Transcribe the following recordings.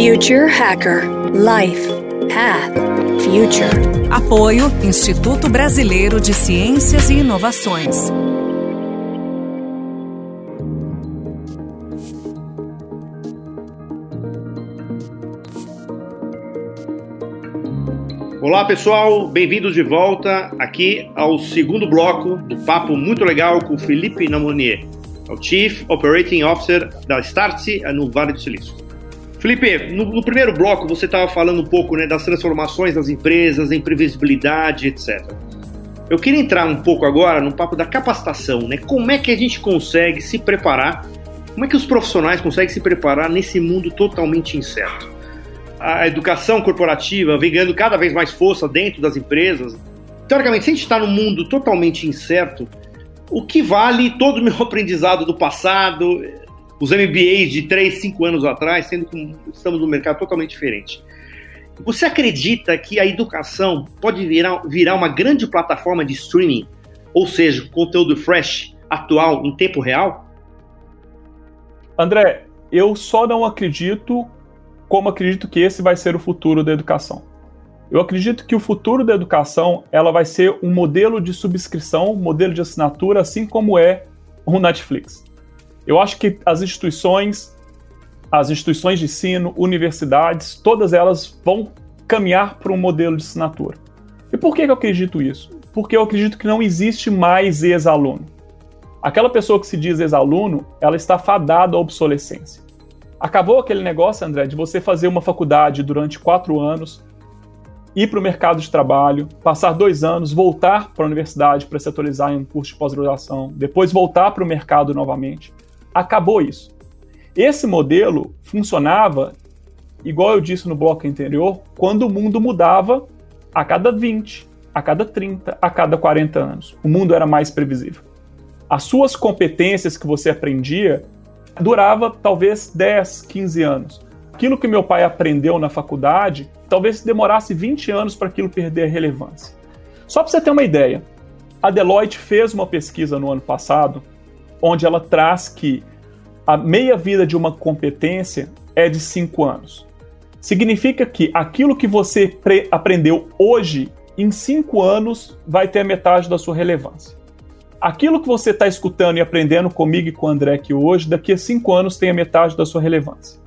Future Hacker Life Path Future. Apoio Instituto Brasileiro de Ciências e Inovações. Olá pessoal, bem-vindos de volta aqui ao segundo bloco do papo muito legal com o Felipe Namonier, o Chief Operating Officer da Startse no Vale do Silício. Felipe, no, no primeiro bloco você estava falando um pouco né, das transformações das empresas, da imprevisibilidade, etc. Eu queria entrar um pouco agora no papo da capacitação, né? Como é que a gente consegue se preparar? Como é que os profissionais conseguem se preparar nesse mundo totalmente incerto? a educação corporativa vem ganhando cada vez mais força dentro das empresas. Teoricamente, se a gente está num mundo totalmente incerto, o que vale todo o meu aprendizado do passado, os MBAs de 3, 5 anos atrás, sendo que estamos num mercado totalmente diferente. Você acredita que a educação pode virar, virar uma grande plataforma de streaming, ou seja, conteúdo fresh, atual, em tempo real? André, eu só não acredito como acredito que esse vai ser o futuro da educação. Eu acredito que o futuro da educação ela vai ser um modelo de subscrição, um modelo de assinatura, assim como é o Netflix. Eu acho que as instituições, as instituições de ensino, universidades, todas elas vão caminhar para um modelo de assinatura. E por que eu acredito isso? Porque eu acredito que não existe mais ex-aluno. Aquela pessoa que se diz ex-aluno, ela está fadada à obsolescência. Acabou aquele negócio, André, de você fazer uma faculdade durante quatro anos, ir para o mercado de trabalho, passar dois anos, voltar para a universidade para se atualizar em um curso de pós-graduação, depois voltar para o mercado novamente. Acabou isso. Esse modelo funcionava, igual eu disse no bloco anterior, quando o mundo mudava a cada 20, a cada 30, a cada 40 anos. O mundo era mais previsível. As suas competências que você aprendia durava talvez 10, 15 anos. Aquilo que meu pai aprendeu na faculdade, talvez demorasse 20 anos para aquilo perder relevância. Só para você ter uma ideia, a Deloitte fez uma pesquisa no ano passado, onde ela traz que a meia-vida de uma competência é de 5 anos. Significa que aquilo que você aprendeu hoje, em 5 anos, vai ter a metade da sua relevância aquilo que você está escutando e aprendendo comigo e com o André aqui hoje, daqui a cinco anos tem a metade da sua relevância.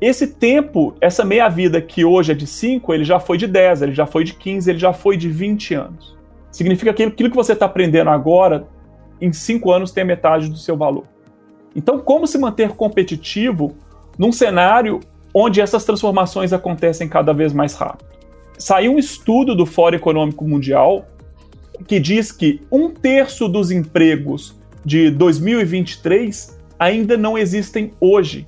Esse tempo, essa meia-vida que hoje é de 5, ele já foi de 10, ele já foi de 15, ele já foi de 20 anos. Significa que aquilo que você está aprendendo agora, em 5 anos, tem metade do seu valor. Então, como se manter competitivo num cenário onde essas transformações acontecem cada vez mais rápido? Saiu um estudo do Fórum Econômico Mundial que diz que um terço dos empregos de 2023 ainda não existem hoje.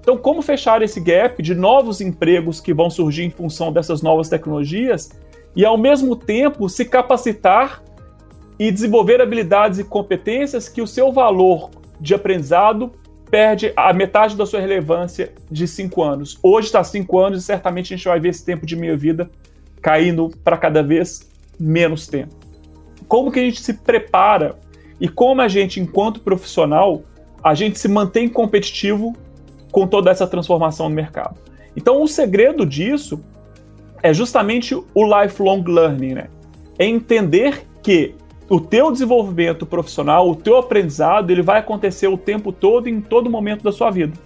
Então, como fechar esse gap de novos empregos que vão surgir em função dessas novas tecnologias e, ao mesmo tempo, se capacitar e desenvolver habilidades e competências que o seu valor de aprendizado perde a metade da sua relevância de cinco anos. Hoje está cinco anos e certamente a gente vai ver esse tempo de minha vida caindo para cada vez menos tempo como que a gente se prepara e como a gente, enquanto profissional, a gente se mantém competitivo com toda essa transformação no mercado. Então, o segredo disso é justamente o lifelong learning, né? É entender que o teu desenvolvimento profissional, o teu aprendizado, ele vai acontecer o tempo todo, em todo momento da sua vida.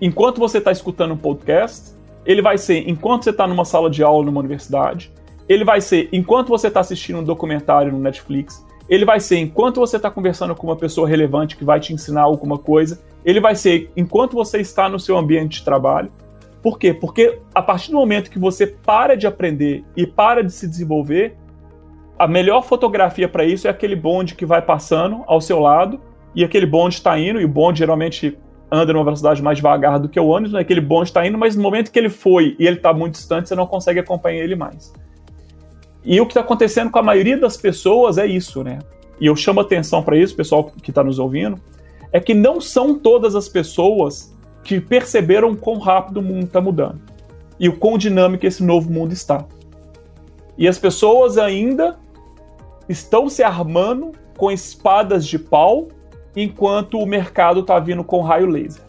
Enquanto você está escutando um podcast, ele vai ser enquanto você está numa sala de aula numa universidade, ele vai ser enquanto você está assistindo um documentário no Netflix, ele vai ser enquanto você está conversando com uma pessoa relevante que vai te ensinar alguma coisa, ele vai ser enquanto você está no seu ambiente de trabalho. Por quê? Porque a partir do momento que você para de aprender e para de se desenvolver, a melhor fotografia para isso é aquele bonde que vai passando ao seu lado e aquele bonde está indo, e o bonde geralmente anda numa velocidade mais devagar do que o ônibus, né? aquele bonde está indo, mas no momento que ele foi e ele está muito distante, você não consegue acompanhar ele mais. E o que está acontecendo com a maioria das pessoas é isso, né? E eu chamo atenção para isso, pessoal que está nos ouvindo, é que não são todas as pessoas que perceberam quão rápido o mundo está mudando e o quão dinâmico esse novo mundo está. E as pessoas ainda estão se armando com espadas de pau enquanto o mercado está vindo com raio laser.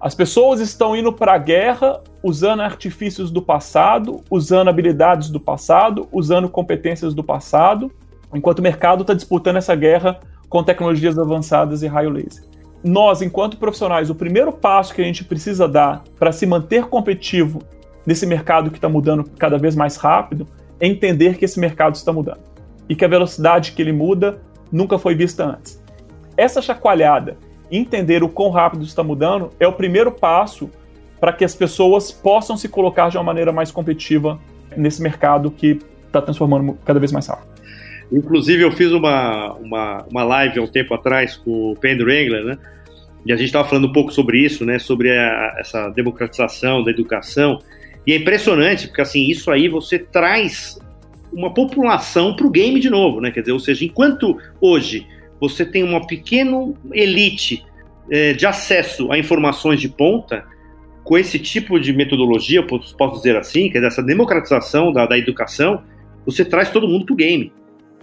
As pessoas estão indo para a guerra usando artifícios do passado, usando habilidades do passado, usando competências do passado, enquanto o mercado está disputando essa guerra com tecnologias avançadas e raio laser. Nós, enquanto profissionais, o primeiro passo que a gente precisa dar para se manter competitivo nesse mercado que está mudando cada vez mais rápido é entender que esse mercado está mudando e que a velocidade que ele muda nunca foi vista antes. Essa chacoalhada entender o quão rápido está mudando é o primeiro passo para que as pessoas possam se colocar de uma maneira mais competitiva nesse mercado que está transformando cada vez mais rápido. Inclusive, eu fiz uma, uma, uma live há um tempo atrás com o Penn Wrangler, né? E a gente estava falando um pouco sobre isso, né? Sobre a, essa democratização da educação. E é impressionante, porque assim, isso aí você traz uma população para o game de novo, né? Quer dizer, ou seja, enquanto hoje você tem uma pequena elite é, de acesso a informações de ponta, com esse tipo de metodologia, posso dizer assim, que é essa democratização da, da educação, você traz todo mundo para o game.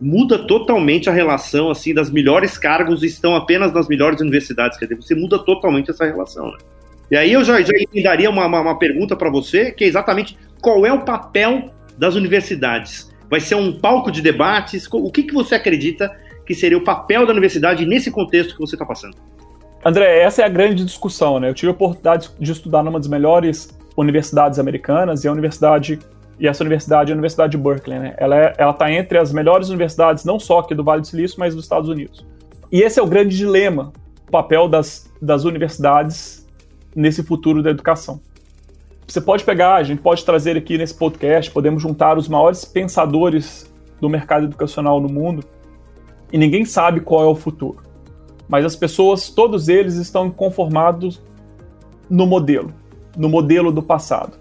Muda totalmente a relação assim das melhores cargos estão apenas nas melhores universidades, quer dizer, você muda totalmente essa relação. Né? E aí eu já, já daria uma, uma, uma pergunta para você, que é exatamente qual é o papel das universidades? Vai ser um palco de debates? O que, que você acredita que seria o papel da universidade nesse contexto que você está passando? André, essa é a grande discussão, né? Eu tive a oportunidade de estudar numa das melhores universidades americanas e a universidade e essa universidade é a Universidade de Berkeley, né? Ela é, ela está entre as melhores universidades não só aqui do Vale do Silício, mas dos Estados Unidos. E esse é o grande dilema, o papel das, das universidades nesse futuro da educação. Você pode pegar, a gente pode trazer aqui nesse podcast, podemos juntar os maiores pensadores do mercado educacional no mundo e ninguém sabe qual é o futuro. Mas as pessoas, todos eles estão conformados no modelo, no modelo do passado.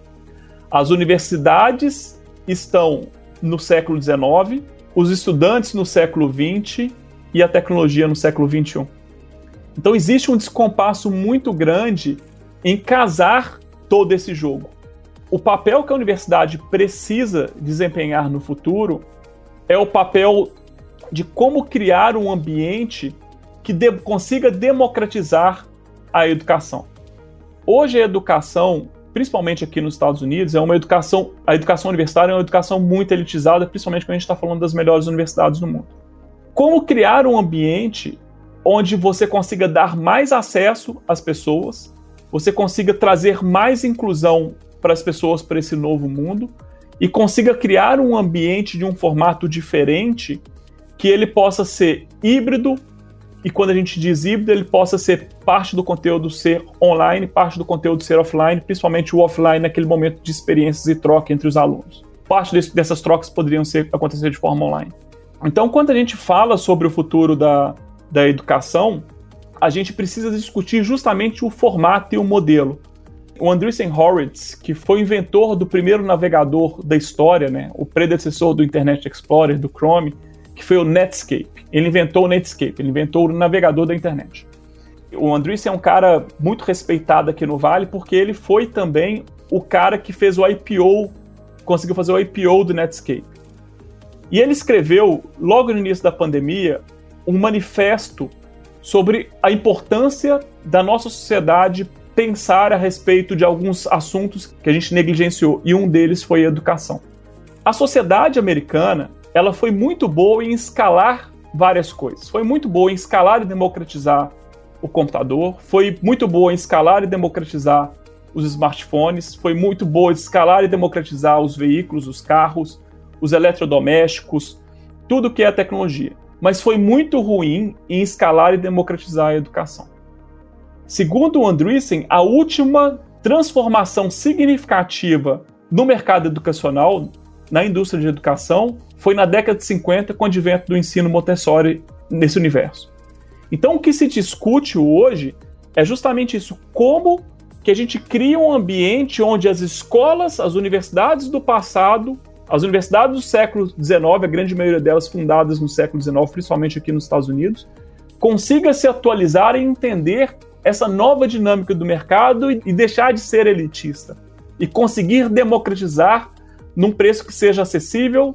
As universidades estão no século XIX, os estudantes no século XX e a tecnologia no século XXI. Então existe um descompasso muito grande em casar todo esse jogo. O papel que a universidade precisa desempenhar no futuro é o papel de como criar um ambiente que de consiga democratizar a educação. Hoje a educação, principalmente aqui nos Estados Unidos, é uma educação, a educação universitária é uma educação muito elitizada, principalmente quando a gente está falando das melhores universidades do mundo. Como criar um ambiente onde você consiga dar mais acesso às pessoas, você consiga trazer mais inclusão para as pessoas para esse novo mundo e consiga criar um ambiente de um formato diferente que ele possa ser híbrido e quando a gente diz híbrido, ele possa ser parte do conteúdo ser online, parte do conteúdo ser offline, principalmente o offline naquele momento de experiências e troca entre os alunos. Parte desse, dessas trocas poderiam ser, acontecer de forma online. Então, quando a gente fala sobre o futuro da, da educação, a gente precisa discutir justamente o formato e o modelo. O Andreessen Horowitz, que foi inventor do primeiro navegador da história, né, o predecessor do Internet Explorer, do Chrome, que foi o Netscape. Ele inventou o Netscape, ele inventou o navegador da internet. O Andreessen é um cara muito respeitado aqui no Vale porque ele foi também o cara que fez o IPO, conseguiu fazer o IPO do Netscape. E ele escreveu, logo no início da pandemia, um manifesto sobre a importância da nossa sociedade pensar a respeito de alguns assuntos que a gente negligenciou, e um deles foi a educação. A sociedade americana ela foi muito boa em escalar várias coisas. Foi muito boa em escalar e democratizar o computador, foi muito boa em escalar e democratizar os smartphones, foi muito boa em escalar e democratizar os veículos, os carros, os eletrodomésticos, tudo que é tecnologia. Mas foi muito ruim em escalar e democratizar a educação. Segundo o Andreessen, a última transformação significativa no mercado educacional, na indústria de educação, foi na década de 50 com o advento do ensino Montessori nesse universo. Então o que se discute hoje é justamente isso, como que a gente cria um ambiente onde as escolas, as universidades do passado, as universidades do século XIX, a grande maioria delas fundadas no século XIX, principalmente aqui nos Estados Unidos, consiga se atualizar e entender essa nova dinâmica do mercado e deixar de ser elitista e conseguir democratizar num preço que seja acessível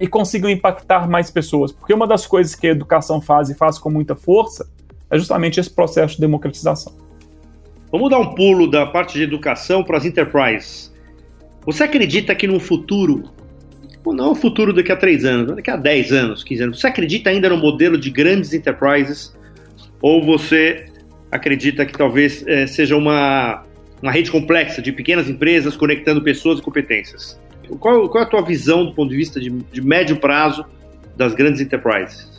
e consigam impactar mais pessoas. Porque uma das coisas que a educação faz e faz com muita força é justamente esse processo de democratização. Vamos dar um pulo da parte de educação para as enterprises. Você acredita que no futuro, não no futuro daqui a três anos, daqui a 10 anos, 15 anos, você acredita ainda no modelo de grandes enterprises? Ou você acredita que talvez é, seja uma, uma rede complexa de pequenas empresas conectando pessoas e competências? Qual, qual é a tua visão do ponto de vista de, de médio prazo das grandes enterprises?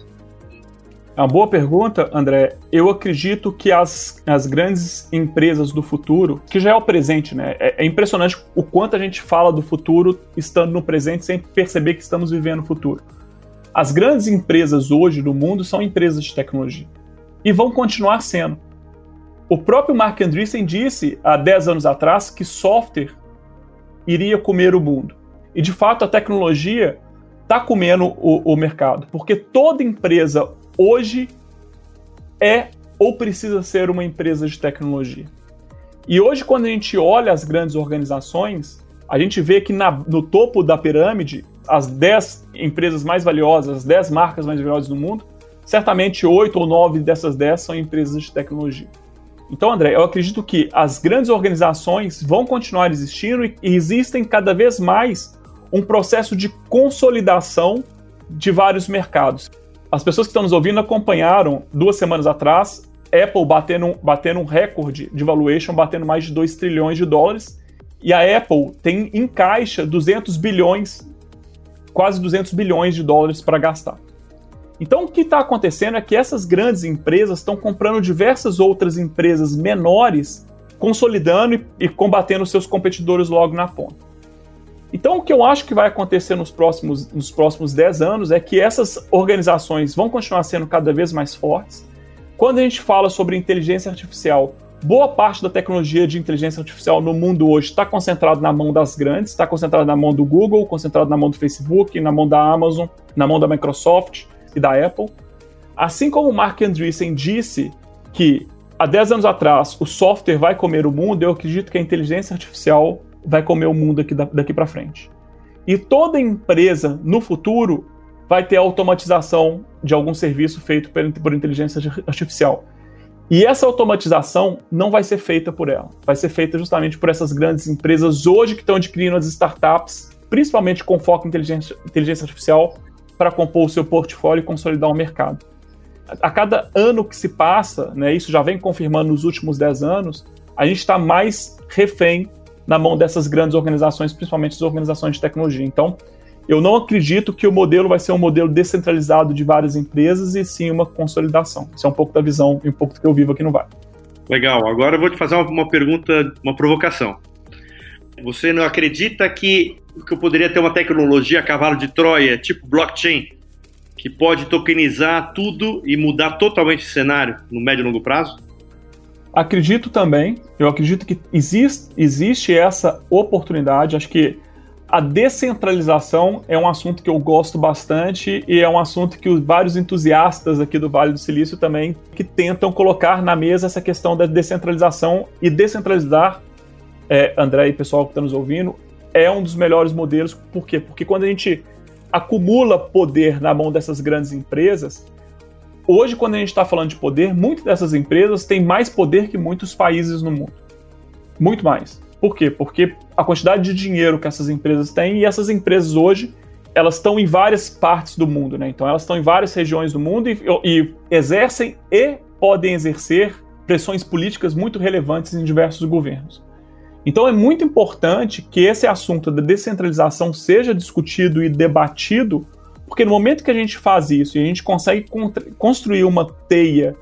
É uma boa pergunta, André. Eu acredito que as, as grandes empresas do futuro, que já é o presente, né? É, é, impressionante o quanto a gente fala do futuro estando no presente sem perceber que estamos vivendo o futuro. As grandes empresas hoje do mundo são empresas de tecnologia e vão continuar sendo. O próprio Mark Andreessen disse há 10 anos atrás que software iria comer o mundo. E de fato a tecnologia está comendo o, o mercado, porque toda empresa hoje é ou precisa ser uma empresa de tecnologia. E hoje, quando a gente olha as grandes organizações, a gente vê que na, no topo da pirâmide, as 10 empresas mais valiosas, as 10 marcas mais valiosas do mundo, certamente 8 ou 9 dessas 10 são empresas de tecnologia. Então, André, eu acredito que as grandes organizações vão continuar existindo e existem cada vez mais um processo de consolidação de vários mercados. As pessoas que estão nos ouvindo acompanharam duas semanas atrás Apple batendo, batendo um recorde de valuation, batendo mais de 2 trilhões de dólares. E a Apple tem em caixa 200 bilhões, quase 200 bilhões de dólares para gastar. Então, o que está acontecendo é que essas grandes empresas estão comprando diversas outras empresas menores, consolidando e, e combatendo seus competidores logo na ponta. Então, o que eu acho que vai acontecer nos próximos, nos próximos 10 anos é que essas organizações vão continuar sendo cada vez mais fortes. Quando a gente fala sobre inteligência artificial, boa parte da tecnologia de inteligência artificial no mundo hoje está concentrada na mão das grandes, está concentrada na mão do Google, concentrada na mão do Facebook, na mão da Amazon, na mão da Microsoft e da Apple. Assim como o Mark Andreessen disse que há 10 anos atrás o software vai comer o mundo, eu acredito que a inteligência artificial vai comer o mundo aqui daqui para frente. E toda empresa no futuro vai ter automatização de algum serviço feito por inteligência artificial. E essa automatização não vai ser feita por ela, vai ser feita justamente por essas grandes empresas hoje que estão adquirindo as startups, principalmente com foco em inteligência, inteligência artificial, para compor o seu portfólio e consolidar o mercado. A cada ano que se passa, né, isso já vem confirmando nos últimos 10 anos, a gente está mais refém na mão dessas grandes organizações, principalmente as organizações de tecnologia. Então, eu não acredito que o modelo vai ser um modelo descentralizado de várias empresas e sim uma consolidação. Isso é um pouco da visão e um pouco do que eu vivo aqui no Vale. Legal. Agora eu vou te fazer uma pergunta, uma provocação. Você não acredita que, que eu poderia ter uma tecnologia a cavalo de Troia, tipo blockchain, que pode tokenizar tudo e mudar totalmente o cenário no médio e longo prazo? Acredito também, eu acredito que existe, existe essa oportunidade. Acho que a descentralização é um assunto que eu gosto bastante e é um assunto que os vários entusiastas aqui do Vale do Silício também que tentam colocar na mesa essa questão da descentralização e descentralizar, é, André e pessoal que está nos ouvindo, é um dos melhores modelos. Por quê? Porque quando a gente acumula poder na mão dessas grandes empresas, Hoje, quando a gente está falando de poder, muitas dessas empresas têm mais poder que muitos países no mundo. Muito mais. Por quê? Porque a quantidade de dinheiro que essas empresas têm, e essas empresas hoje, elas estão em várias partes do mundo, né? Então elas estão em várias regiões do mundo e, e exercem e podem exercer pressões políticas muito relevantes em diversos governos. Então é muito importante que esse assunto da descentralização seja discutido e debatido porque no momento que a gente faz isso e a gente consegue construir uma teia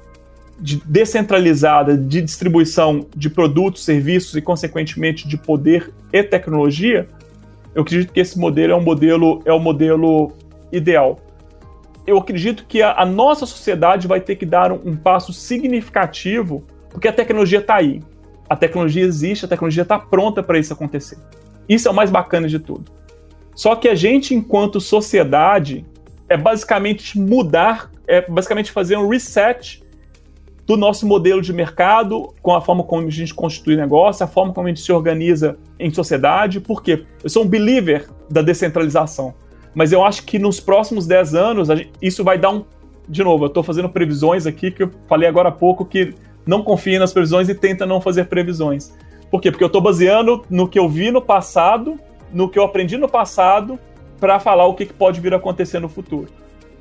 de descentralizada de distribuição de produtos, serviços e, consequentemente, de poder e tecnologia, eu acredito que esse modelo é um modelo, é um modelo ideal. Eu acredito que a, a nossa sociedade vai ter que dar um, um passo significativo, porque a tecnologia está aí. A tecnologia existe, a tecnologia está pronta para isso acontecer. Isso é o mais bacana de tudo. Só que a gente, enquanto sociedade, é basicamente mudar, é basicamente fazer um reset do nosso modelo de mercado, com a forma como a gente constitui negócio, a forma como a gente se organiza em sociedade. Por quê? Eu sou um believer da descentralização. Mas eu acho que nos próximos 10 anos, isso vai dar um. De novo, eu estou fazendo previsões aqui que eu falei agora há pouco que não confiem nas previsões e tenta não fazer previsões. Por quê? Porque eu estou baseando no que eu vi no passado, no que eu aprendi no passado, para falar o que, que pode vir a acontecer no futuro.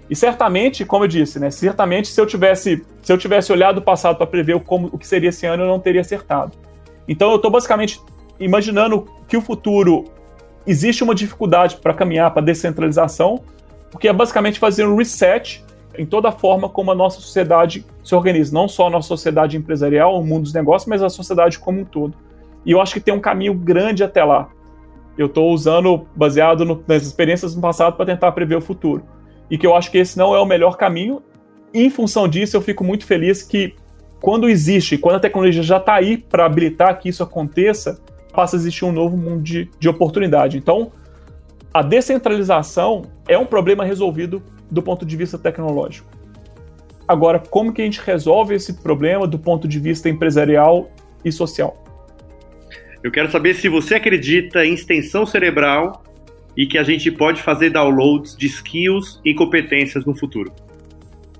E certamente, como eu disse, né, certamente se eu tivesse, se eu tivesse olhado o passado para prever como, o que seria esse ano, eu não teria acertado. Então eu estou basicamente imaginando que o futuro existe uma dificuldade para caminhar para descentralização, porque é basicamente fazer um reset em toda a forma como a nossa sociedade se organiza, não só a nossa sociedade empresarial, o mundo dos negócios, mas a sociedade como um todo. E eu acho que tem um caminho grande até lá. Eu estou usando, baseado no, nas experiências do passado, para tentar prever o futuro. E que eu acho que esse não é o melhor caminho. Em função disso, eu fico muito feliz que, quando existe, quando a tecnologia já está aí para habilitar que isso aconteça, passa a existir um novo mundo de, de oportunidade. Então, a descentralização é um problema resolvido do ponto de vista tecnológico. Agora, como que a gente resolve esse problema do ponto de vista empresarial e social? Eu quero saber se você acredita em extensão cerebral e que a gente pode fazer downloads de skills e competências no futuro.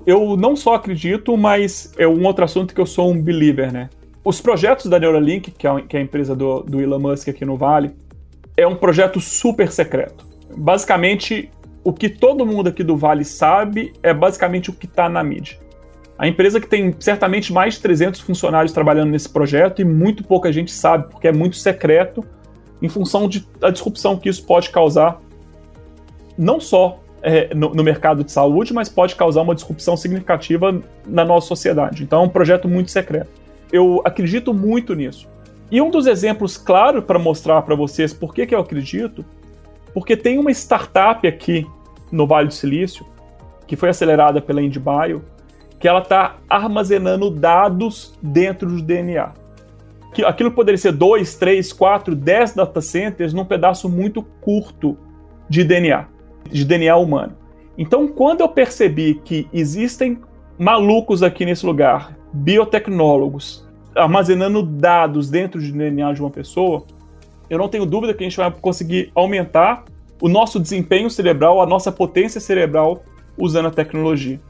Eu não só acredito, mas é um outro assunto que eu sou um believer, né? Os projetos da Neuralink, que é, que é a empresa do, do Elon Musk aqui no Vale, é um projeto super secreto. Basicamente, o que todo mundo aqui do Vale sabe é basicamente o que está na mídia. A empresa que tem certamente mais de 300 funcionários trabalhando nesse projeto e muito pouca gente sabe, porque é muito secreto, em função da disrupção que isso pode causar, não só é, no, no, mercado de saúde, mas pode causar uma disrupção significativa na nossa sociedade. Então é um projeto muito secreto. Eu acredito muito nisso. E um dos exemplos claros para mostrar para vocês por que, que eu acredito, porque tem uma startup aqui no Vale do Silício, que foi acelerada pela IndieBio, que ela está armazenando dados dentro do DNA. Aquilo poderia ser 2, 3, 4, 10 data centers num pedaço muito curto de DNA, de DNA humano. Então, quando eu percebi que existem malucos aqui nesse lugar, biotecnólogos, armazenando dados dentro do DNA de uma pessoa, eu não tenho dúvida que a gente vai conseguir aumentar o nosso desempenho cerebral, a nossa potência cerebral usando a tecnologia.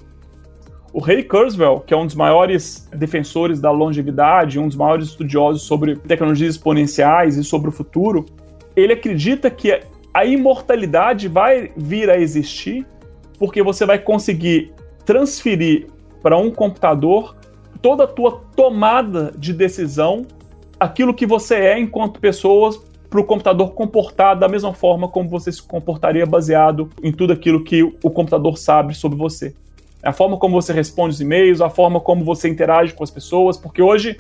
O Ray Kurzweil, que é um dos maiores defensores da longevidade, um dos maiores estudiosos sobre tecnologias exponenciais e sobre o futuro, ele acredita que a imortalidade vai vir a existir porque você vai conseguir transferir para um computador toda a tua tomada de decisão, aquilo que você é enquanto pessoa, para o computador comportar da mesma forma como você se comportaria baseado em tudo aquilo que o computador sabe sobre você a forma como você responde os e-mails, a forma como você interage com as pessoas, porque hoje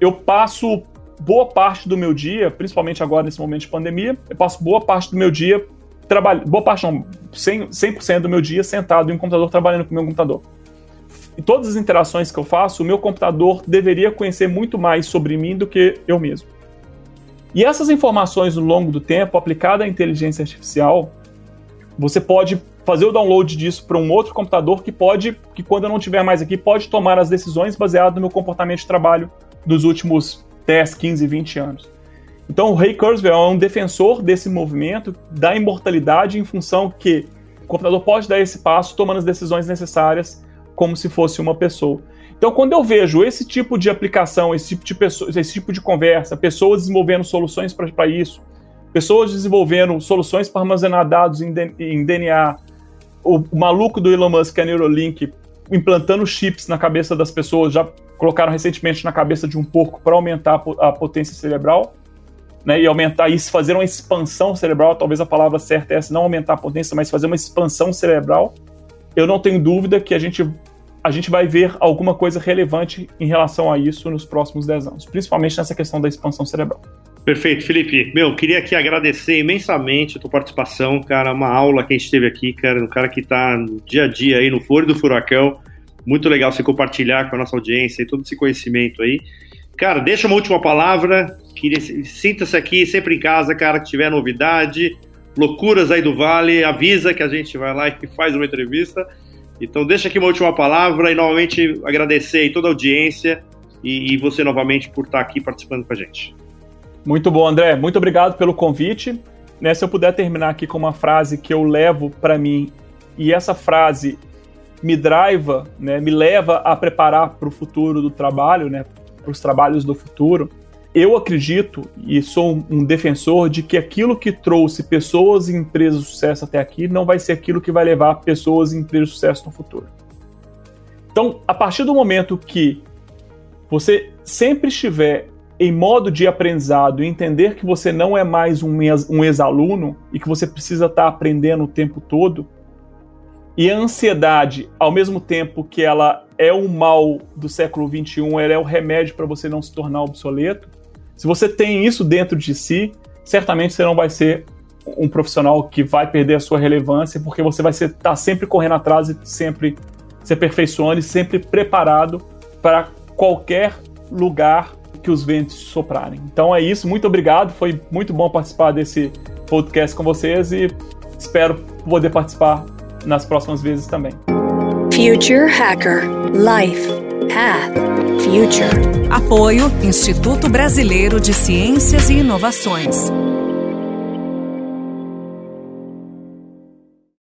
eu passo boa parte do meu dia, principalmente agora nesse momento de pandemia, eu passo boa parte do meu dia trabalhando, boa parte não, 100%, 100 do meu dia sentado em um computador trabalhando com o meu computador. E todas as interações que eu faço, o meu computador deveria conhecer muito mais sobre mim do que eu mesmo. E essas informações, no longo do tempo, aplicada à inteligência artificial, você pode fazer o download disso para um outro computador que pode, que quando eu não estiver mais aqui, pode tomar as decisões baseado no meu comportamento de trabalho dos últimos 10, 15, 20 anos. Então, o Ray Kurzweil é um defensor desse movimento da imortalidade em função que o computador pode dar esse passo tomando as decisões necessárias como se fosse uma pessoa. Então, quando eu vejo esse tipo de aplicação, esse tipo de, pessoa, esse tipo de conversa, pessoas desenvolvendo soluções para isso, pessoas desenvolvendo soluções para armazenar dados em, em DNA, o, maluco do Elon Musk, a Neuralink, implantando chips na cabeça das pessoas, já colocaram recentemente na cabeça de um porco para aumentar a potência cerebral, né, e aumentar isso, fazer uma expansão cerebral, talvez a palavra certa é essa, não aumentar a potência, mas fazer uma expansão cerebral. Eu não tenho dúvida que a gente, a gente vai ver alguma coisa relevante em relação a isso nos próximos 10 anos, principalmente nessa questão da expansão cerebral. Perfeito, Felipe. Meu, queria aqui agradecer imensamente a tua participação, cara. Uma aula que a gente teve aqui, cara. Um cara que está no dia a dia aí, no foro do furacão. Muito legal você compartilhar com a nossa audiência e todo esse conhecimento aí. Cara, deixa uma última palavra. Sinta-se aqui sempre em casa, cara, que tiver novidade, loucuras aí do Vale, avisa que a gente vai lá e faz uma entrevista. Então deixa aqui uma última palavra e novamente agradecer aí toda a audiência e, e você novamente por estar aqui participando com a gente. Muito bom, André. Muito obrigado pelo convite. Né, se eu puder terminar aqui com uma frase que eu levo para mim, e essa frase me driva, né, me leva a preparar para o futuro do trabalho, né, para os trabalhos do futuro. Eu acredito e sou um defensor de que aquilo que trouxe pessoas e empresas de sucesso até aqui não vai ser aquilo que vai levar pessoas e empresas de sucesso no futuro. Então, a partir do momento que você sempre estiver em modo de aprendizado entender que você não é mais um ex-aluno e que você precisa estar aprendendo o tempo todo, e a ansiedade, ao mesmo tempo que ela é o mal do século XXI, ela é o remédio para você não se tornar obsoleto. Se você tem isso dentro de si, certamente você não vai ser um profissional que vai perder a sua relevância, porque você vai estar tá sempre correndo atrás e sempre se aperfeiçoando e sempre preparado para qualquer lugar que os ventos soprarem. Então é isso, muito obrigado, foi muito bom participar desse podcast com vocês e espero poder participar nas próximas vezes também. Future Hacker Life Path Future. Apoio Instituto Brasileiro de Ciências e Inovações.